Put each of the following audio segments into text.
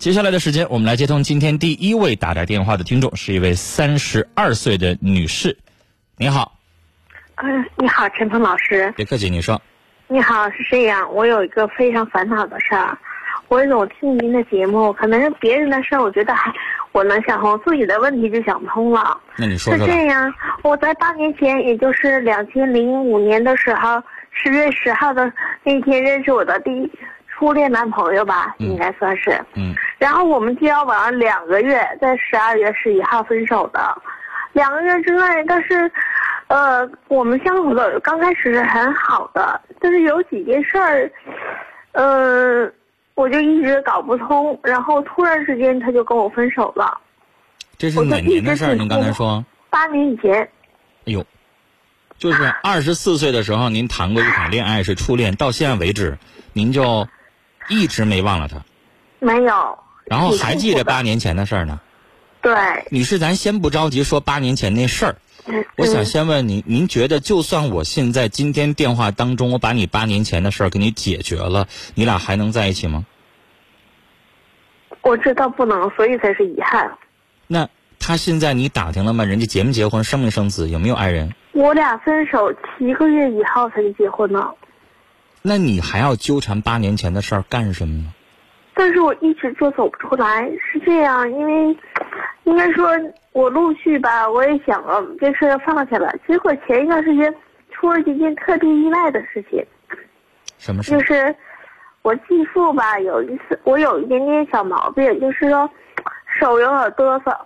接下来的时间，我们来接通今天第一位打来电话的听众，是一位三十二岁的女士。你好，嗯，你好，陈鹏老师。别客气，你说。你好，是这样，我有一个非常烦恼的事儿。我总听您的节目，可能是别人的事儿，我觉得还我能想通，自己的问题就想不通了。那你说说。是这样，我在八年前，也就是两千零五年的时候，十月十号的那天认识我的第一初恋男朋友吧，应该算是。嗯。然后我们交往两个月，在十二月十一号分手的。两个月之内，但是。呃，我们相处的刚开始是很好的，但是有几件事儿，呃，我就一直搞不通，然后突然之间他就跟我分手了。这是哪年的事儿？您刚才说？八年以前。哎呦，就是二十四岁的时候，您谈过一场恋爱是初恋，到现在为止，您就一直没忘了他。没有。然后还记着八 年前的事儿呢？对。女士，咱先不着急说八年前那事儿。我想先问您，您觉得就算我现在今天电话当中，我把你八年前的事儿给你解决了，你俩还能在一起吗？我知道不能，所以才是遗憾。那他现在你打听了吗？人家结没结婚，生没生子，有没有爱人？我俩分手七个月以后才结婚呢。那你还要纠缠八年前的事儿干什么呢？但是我一直就走不出来，是这样，因为。应该说，我陆续吧，我也想了这事放下了。结果前一段时间出了一件特别意外的事情。什么事？就是我继父吧，有一次我有一点点小毛病，就是说手有点哆嗦。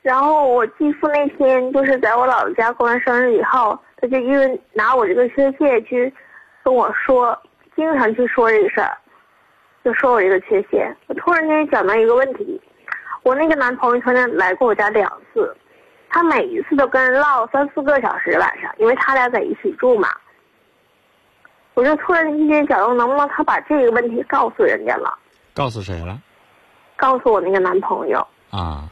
然后我继父那天就是在我姥姥家过完生日以后，他就因为拿我这个缺陷去跟我说，经常去说这个事儿，就说我这个缺陷。我突然间想到一个问题。我那个男朋友曾经来过我家两次，他每一次都跟人唠三四个小时晚上，因为他俩在一起住嘛。我就突然之间想到，能不能他把这个问题告诉人家了？告诉谁了？告诉我那个男朋友。啊，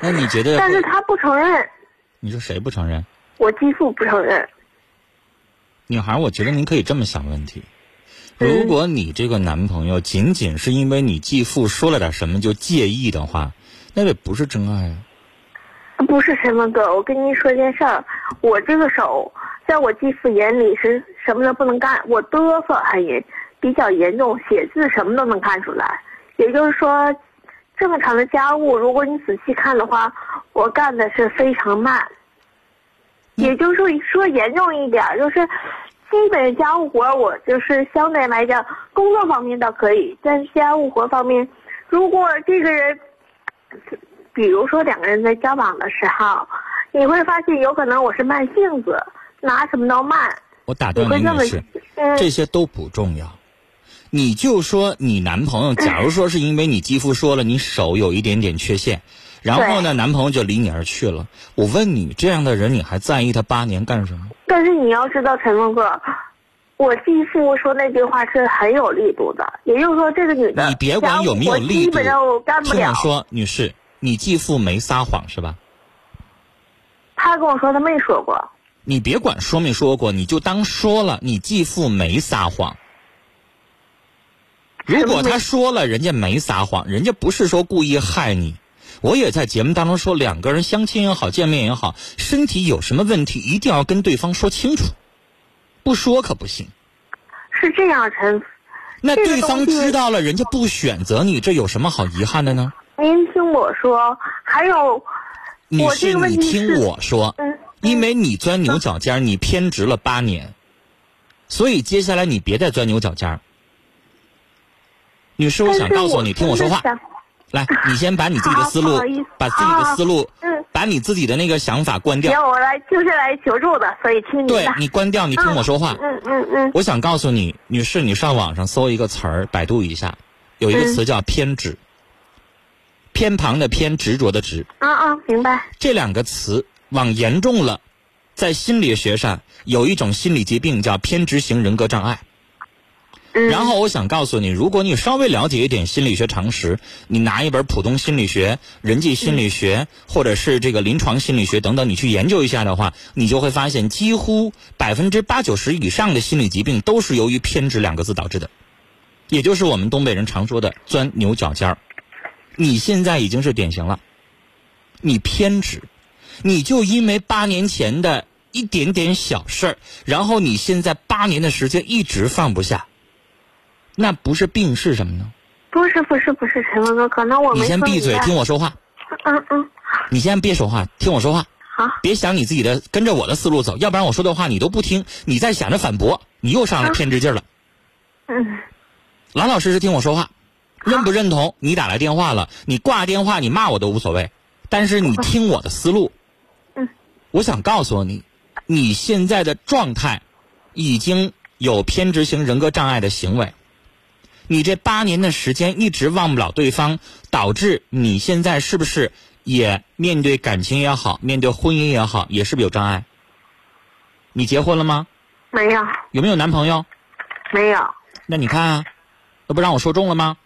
那你觉得？但是他不承认。你说谁不承认？我继父不承认。女孩，我觉得您可以这么想问题。如果你这个男朋友仅仅是因为你继父说了点什么就介意的话，那也不是真爱啊。不是什么哥，我跟您说件事儿，我这个手在我继父眼里是什么都不能干，我嘚瑟还严比较严重，写字什么都能看出来。也就是说，这么长的家务，如果你仔细看的话，我干的是非常慢。也就是说，说严重一点，就是。基本家务活我就是相对来讲，工作方面倒可以，但是家务活方面，如果这个人，比如说两个人在交往的时候，你会发现有可能我是慢性子，拿什么都慢。我打断您女士，这些都不重要，你就说你男朋友，假如说是因为你肌肤说了你手有一点点缺陷，然后呢，男朋友就离你而去了。我问你，这样的人你还在意他八年干什么？但是你要知道，陈峰哥，我继父说那句话是很有力度的，也就是说，这个女的，你别管有没有力度，听我说，女士，你继父没撒谎是吧？他跟我说他没说过。你别管说没说过，你就当说了，你继父没撒谎。如果他说了，人家没撒谎，人家不是说故意害你。我也在节目当中说，两个人相亲也好，见面也好，身体有什么问题，一定要跟对方说清楚，不说可不行。是这样，陈。那对方知道了，人家不选择你，这有什么好遗憾的呢？您听我说，还有，你是你听我说，嗯，因为你钻牛角尖，你偏执了八年，所以接下来你别再钻牛角尖。女士，我想告诉你，听我说话。来，你先把你自己的思路，把自己的思路，嗯，把你自己的那个想法关掉。我来就是来求助的，所以听你对你关掉，你听我说话。嗯嗯嗯。我想告诉你，女士，你上网上搜一个词儿，百度一下，有一个词叫偏执。偏旁的偏，执着的执。啊啊，明白。这两个词往严重了，在心理学上有一种心理疾病叫偏执型人格障碍。然后我想告诉你，如果你稍微了解一点心理学常识，你拿一本普通心理学、人际心理学，或者是这个临床心理学等等，你去研究一下的话，你就会发现，几乎百分之八九十以上的心理疾病都是由于偏执两个字导致的，也就是我们东北人常说的钻牛角尖儿。你现在已经是典型了，你偏执，你就因为八年前的一点点小事儿，然后你现在八年的时间一直放不下，那不是病是什么呢？不是不是不是，陈峰哥，可能我没你先闭嘴，听我说话。嗯嗯，你先别说话，听我说话。好，别想你自己的，跟着我的思路走，要不然我说的话你都不听，你再想着反驳，你又上来偏执劲儿了。嗯老老实实听我说话，认不认同？你打来电话了，你挂电话，你骂我都无所谓，但是你听我的思路。嗯，我想告诉你，你现在的状态已经有偏执型人格障碍的行为。你这八年的时间一直忘不了对方，导致你现在是不是也面对感情也好，面对婚姻也好，也是不是有障碍？你结婚了吗？没有有没有男朋友？没有，那你看啊，那不让我说中了吗？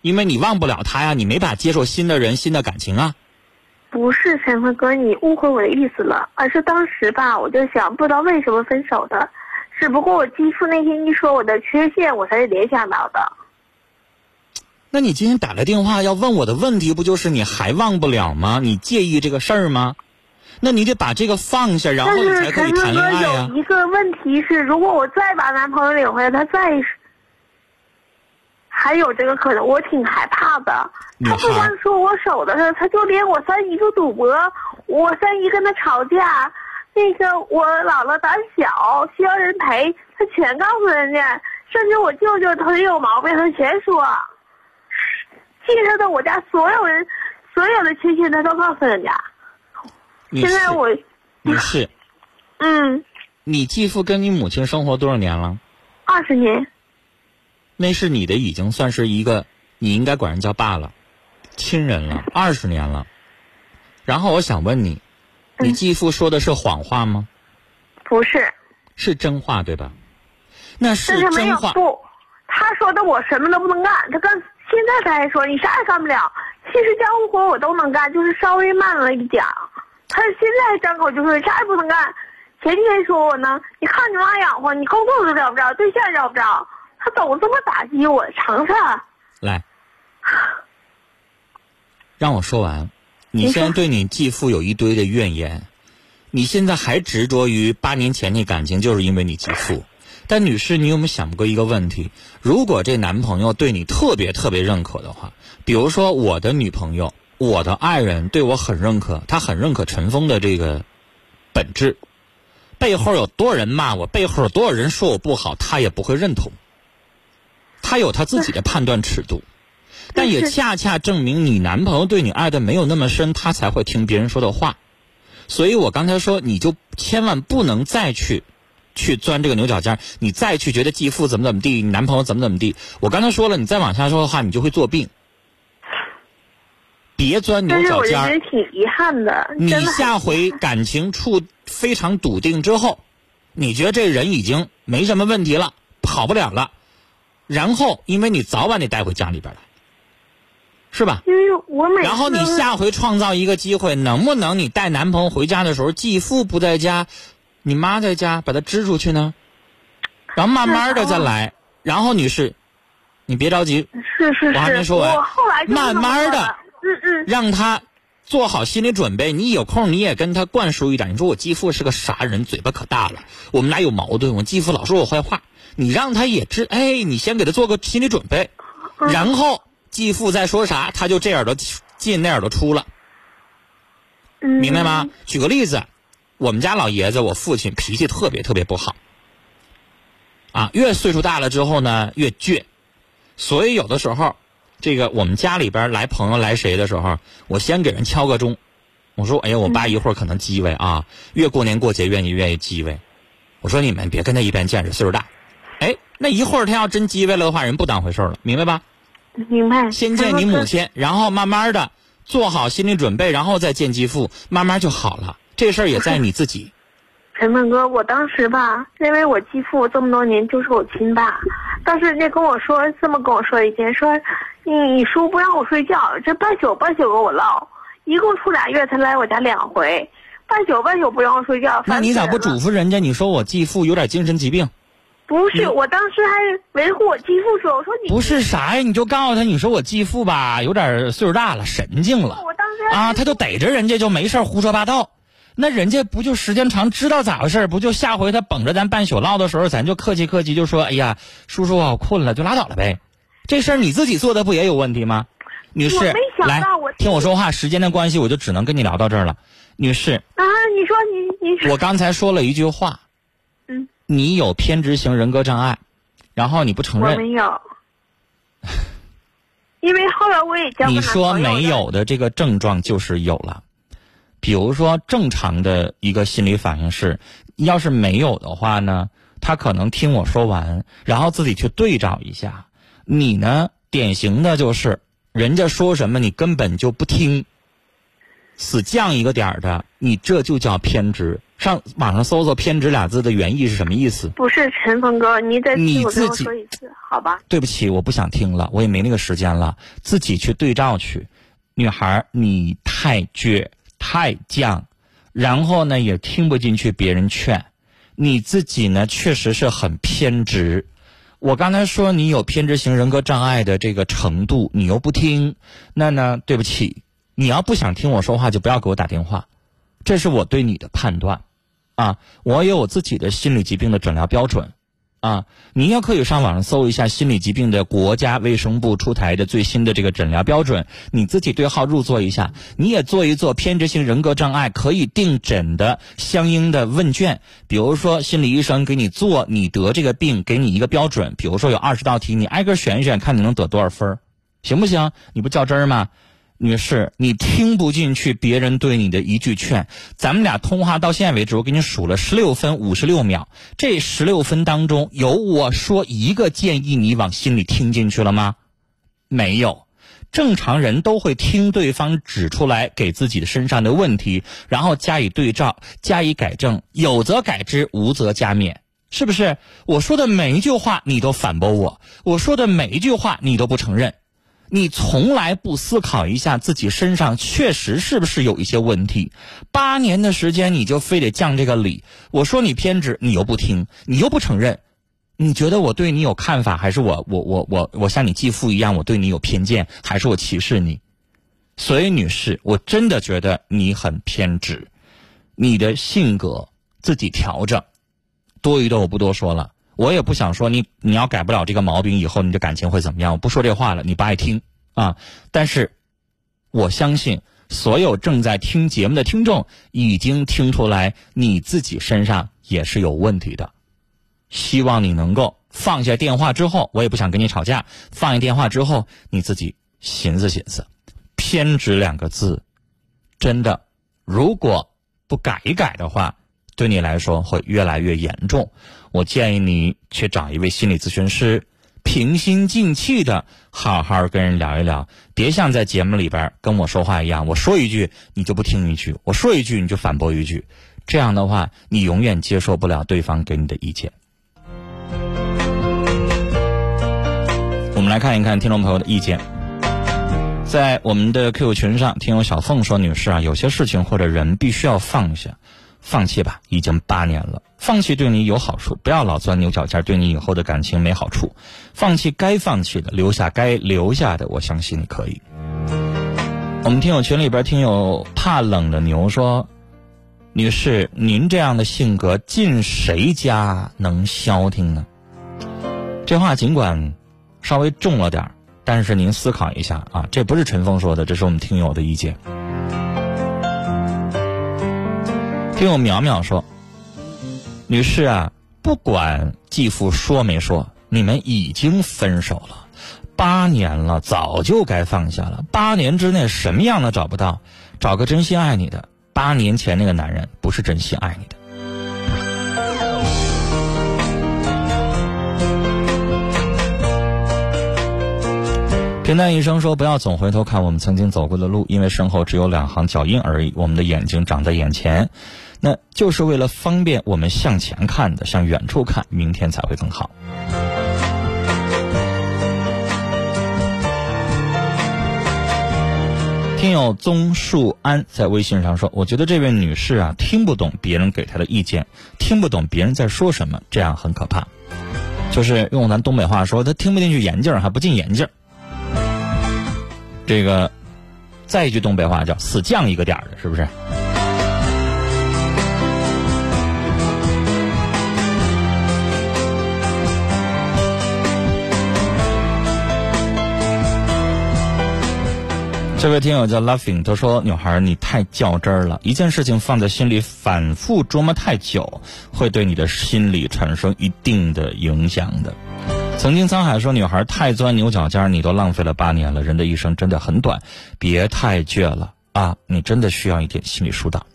因为你忘不了他呀，你没法接受新的人、新的感情啊。不是陈峰哥，你误会我的意思了，而是当时吧，我就想不知道为什么分手的，只不过我继父那天一说我的缺陷，我才是联想到的。那你今天打来电话要问我的问题，不就是你还忘不了吗？你介意这个事儿吗？那你得把这个放下，然后你才可以谈恋爱呀、有一个问题是，如果我再把男朋友领回来，他再还有这个可能，我挺害怕的。女他不孩光说我手的事儿，他就连我三姨就赌博，我三姨跟他吵架，那个我姥姥胆小需要人陪，他全告诉人家，甚至我舅舅腿有毛病，他全说，介绍到我家所有人所有的亲戚，他都告诉人家。现在我，你是，嗯，你继父跟你母亲生活多少年了？二十年，那是你的，已经算是一个，你应该管人叫爸了，亲人了，二十年了。然后我想问你，你嗯继父说的是谎话吗？不是，是真话对吧？那是真话。不，他说的我什么都不能干，他刚现在他还说你啥也干不了。其实家务活我都能干，就是稍微慢了一点儿。他现在张口就说啥也不能干。前天说我呢，你看你妈养活，你工作都找不着，对象找不着，他总这么打击我，尝尝？来，让我说完。你现在对你继父有一堆的怨言，你现在还执着于八年前那感情，就是因为你继父。但女士，你有没有想过一个问题？如果这男朋友对你特别特别认可的话，比如说我的女朋友、我的爱人对我很认可，他很认可陈峰的这个本质，背后有多少人骂我，背后有多少人说我不好，他也不会认同。他有他自己的判断尺度。但也恰恰证明你男朋友对你爱的没有那么深，他才会听别人说的话。所以我刚才说，你就千万不能再去去钻这个牛角尖儿，你再去觉得继父怎么怎么地，你男朋友怎么怎么地。我刚才说了，你再往下说的话，你就会作病。别钻牛角尖儿我觉得。挺遗憾的，你下回感情处非常笃定之后，你觉得这人已经没什么问题了，跑不了了，然后因为你早晚得带回家里边来，是吧？因为我每然后你下回创造一个机会，能不能你带男朋友回家的时候，继父不在家，你妈在家，把他支出去呢？然后慢慢的再来。然后女士，你别着急，是是是，我还没说完我后来慢慢的，嗯嗯，让他做好心理准备。你有空你也跟他灌输一点。你说我继父是个啥人，嘴巴可大了，我们俩有矛盾，我继父老说我坏话。你让他也知，哎，你先给他做个心理准备，嗯然后继父在说啥，他就这耳朵进那耳朵出了。嗯明白吗？？举个例子，我们家老爷子，我父亲脾气特别特别不好，啊，越岁数大了之后呢，越倔，所以有的时候，这个我们家里边来朋友来谁的时候，我先给人敲个钟，我说，哎呀，我爸一会儿可能叽歪啊，越过年过节愿意愿意叽歪，我说你们别跟他一般见识，岁数大，哎，那一会儿他要真叽歪了的话，人不当回事了，明白吧？明白。先见你母亲，然后慢慢的做好心理准备，然后再见继父，慢慢就好了。这事儿也在你自己。陈鹏哥，我当时吧，认为我继父这么多年就是我亲爸，但是人家跟我说这么跟我说一件，说你你叔不让我睡觉，这半宿半宿跟我唠，一共出俩月才来我家两回，半宿半宿不让我睡觉。那你咋不嘱咐人家？你说我继父有点精神疾病，不是，我当时还维护我继父说，我说你不是啥呀？你就告诉他，你说我继父吧，有点岁数大了，神经了。我当时啊，他就逮着人家就没事胡说八道，那人家不就时间长知道咋回事不就下回他捧着咱半宿唠的时候，咱就客气客气，就说哎呀，叔叔我困了，就拉倒了呗。这事儿你自己做的不也有问题吗？女士，来听我说话，时间的关系，我就只能跟你聊到这儿了。女士啊，你说你你我刚才说了一句话。你有偏执型人格障碍，然后你不承认。我没有，因为后来我也交你说没有的这个症状就是有了，比如说正常的一个心理反应是，要是没有的话呢，他可能听我说完，然后自己去对照一下。你呢，典型的就是人家说什么你根本就不听，死犟一个点儿的，你这就叫偏执。上网上搜搜“偏执”俩字的原意是什么意思？不是陈峰哥，你得你自己说一次，好吧？对不起，我不想听了，我也没那个时间了，自己去对照去。女孩，你太倔太犟，然后呢也听不进去别人劝，你自己呢确实是很偏执。我刚才说你有偏执型人格障碍的这个程度，你又不听，那呢对不起，你要不想听我说话，就不要给我打电话，这是我对你的判断。啊，我有我自己的心理疾病的诊疗标准，啊，你也可以上网上搜一下心理疾病的国家卫生部出台的最新的这个诊疗标准，你自己对号入座一下，你也做一做偏执性人格障碍可以定诊的相应的问卷，比如说心理医生给你做你得这个病，给你一个标准，比如说有二十道题，你挨个选一选，看你能得多少分行不行？你不较真儿吗？女士，你听不进去别人对你的一句劝。咱们俩通话到现在为止，我给你数了十六分五十六秒。这十六分当中，有我说一个建议你往心里听进去了吗？没有。正常人都会听对方指出来给自己的身上的问题，然后加以对照，加以改正。有则改之，无则加勉。是不是？我说的每一句话你都反驳我，我说的每一句话你都不承认。你从来不思考一下自己身上确实是不是有一些问题？八年的时间你就非得降这个礼？我说你偏执，你又不听，你又不承认，你觉得我对你有看法，还是我我我我我像你继父一样，我对你有偏见，还是我歧视你？所以，女士，我真的觉得你很偏执，你的性格自己调整。多余的我不多说了。我也不想说你，你要改不了这个毛病，以后你的感情会怎么样？我不说这话了，你不爱听啊。但是，我相信所有正在听节目的听众已经听出来，你自己身上也是有问题的。希望你能够放下电话之后，我也不想跟你吵架。放下电话之后，你自己寻思寻思，偏执两个字，真的，如果不改一改的话。对你来说会越来越严重，我建议你去找一位心理咨询师，平心静气的好好跟人聊一聊，别像在节目里边跟我说话一样，我说一句你就不听一句，我说一句你就反驳一句，这样的话你永远接受不了对方给你的意见。我们来看一看听众朋友的意见，在我们的 QQ 群上，听友小凤说：“女士啊，有些事情或者人必须要放下。”放弃吧，已经八年了。放弃对你有好处，不要老钻牛角尖，对你以后的感情没好处。放弃该放弃的，留下该留下的。我相信你可以。我们听友群里边听友怕冷的牛说：“女士，您这样的性格进谁家能消停呢？”这话尽管稍微重了点但是您思考一下啊，这不是陈峰说的，这是我们听友的意见。听我淼淼说，女士啊，不管继父说没说，你们已经分手了，八年了，早就该放下了。八年之内什么样的找不到，找个真心爱你的。八年前那个男人不是真心爱你的。平淡一生说，不要总回头看我们曾经走过的路，因为身后只有两行脚印而已。我们的眼睛长在眼前。那就是为了方便我们向前看的，向远处看，明天才会更好。听友宗树安在微信上说：“我觉得这位女士啊，听不懂别人给她的意见，听不懂别人在说什么，这样很可怕。就是用咱东北话说，她听不进去眼镜还不进眼镜这个，再一句东北话叫死犟一个点儿的，是不是？这位听友叫 Laughing，他说：“女孩，你太较真儿了，一件事情放在心里反复琢磨太久，会对你的心理产生一定的影响的。”曾经沧海说：“女孩太钻牛角尖，你都浪费了八年了。人的一生真的很短，别太倔了啊！你真的需要一点心理疏导。”